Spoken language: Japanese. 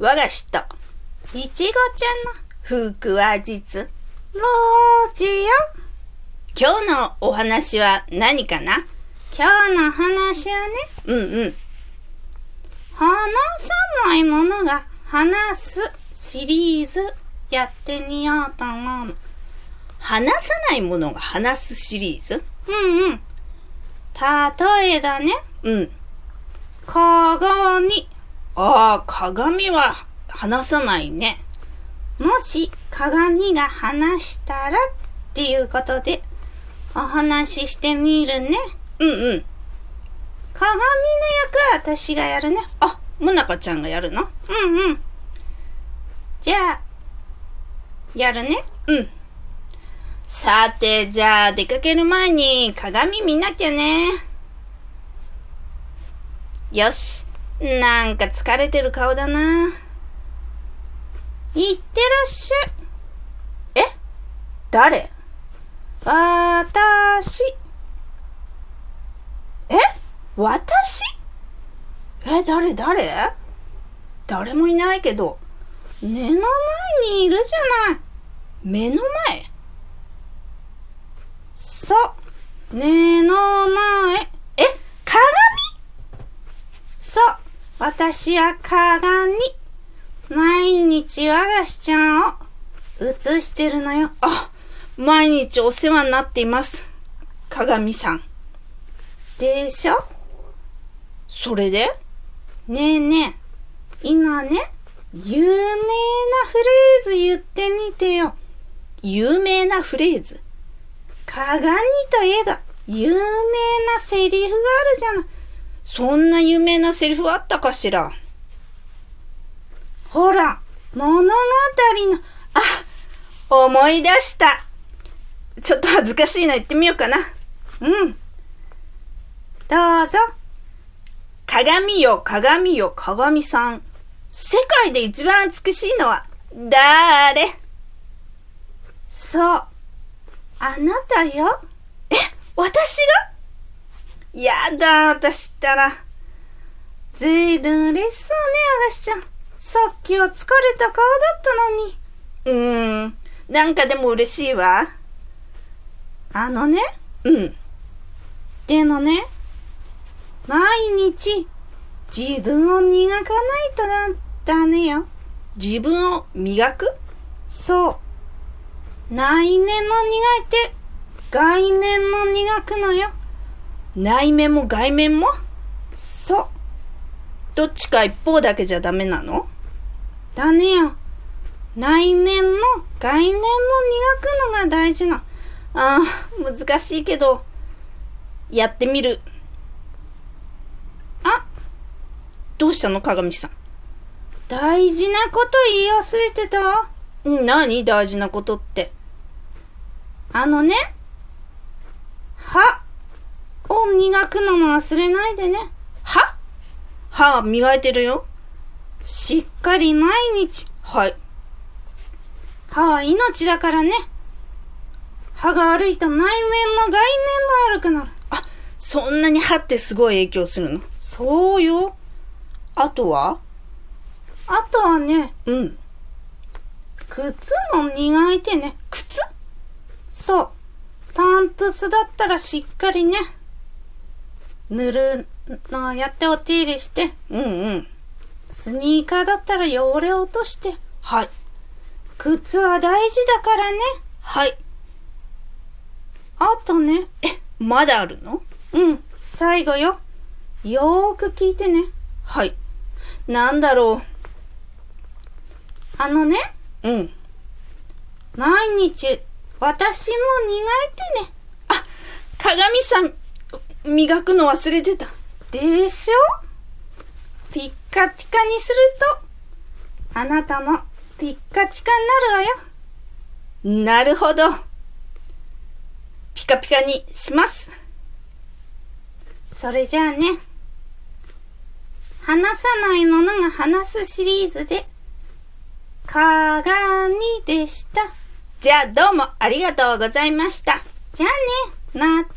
我が師と、いちごちゃんの風ク話実。ロージよ。今日のお話は何かな？今日の話はね、うんうん。話さないものが話すシリーズやってみようと思うの。話さないものが話すシリーズ？うんうん。例えだね、うん。鏡。ああ、鏡は話さないね。もし鏡が話したらっていうことでお話ししてみるね。うんうん。鏡の役は私がやるね。あ、もなかちゃんがやるの？うんうん。じゃあ、やるね。うん。さて、じゃあ出かける前に鏡見なきゃね。よし。なんか疲れてる顔だな。いってらっしゃい。え？誰？私。え？私？え、誰？誰？誰もいないけど。目の前にいるじゃない。目の前そう。目の前。え鏡そう。私は鏡。毎日我が師ちゃんを映してるのよ。あ、毎日お世話になっています。鏡さん。でしょ？それで？ねえねえ。今ね、有名なフレーズ言ってみてよ。有名なフレーズ。鏡といえば有名なセリフがあるじゃない。そんな有名なセリフあったかしら？ほら、物語の、あ、思い出した。ちょっと恥ずかしいな、言ってみようかな。うん。どうぞ。鏡よ、鏡よ、鏡さん。世界で一番美しいのは、だーれそう。あなたよ。え、私が？やだ、私ったら。ずいぶん嬉しそうね、あがしちゃん。さっきは疲れた顔だったのに。うーん、なんかでも嬉しいわ。あのね、うん。でのね、毎日自分を磨かないとだ、ダメよ。自分を磨く？そう。内面も磨いて、外面も磨くのよ。内面も外面も？そう。どっちか一方だけじゃダメなの？だねよ。内面も外面も磨くのが大事な。ああ、難しいけど、やってみる。あ、どうしたの？鏡さん。大事なこと言い忘れてた？何？大事なことって。あのね、歯を磨くのも忘れないでね。歯歯磨いてるよ。しっかり毎日。はい。歯は命だからね。歯が悪いと内面も外面も悪くなる。あ、そんなに歯ってすごい影響するの？そうよ。あとは？あとはね、うん。靴も磨いてね。靴？そう。パンプスだったらしっかりね。塗るのをやってお手入れして。うんうん。スニーカーだったら汚れを落として。はい。靴は大事だからね。はい。あとね。え、まだあるの？うん。最後よ。よーく聞いてね。はい。なんだろあのね。う。うん。毎日、私も磨いてね。あ、鏡さん、磨くの忘れてた。でしょ？ピッカピカにすると、あなたもピッカピカになるわよ。なるほど。ピカピカにします。それじゃあね。話さないものが話すシリーズで、鏡でした。じゃあどうもありがとうございました。じゃあね。またね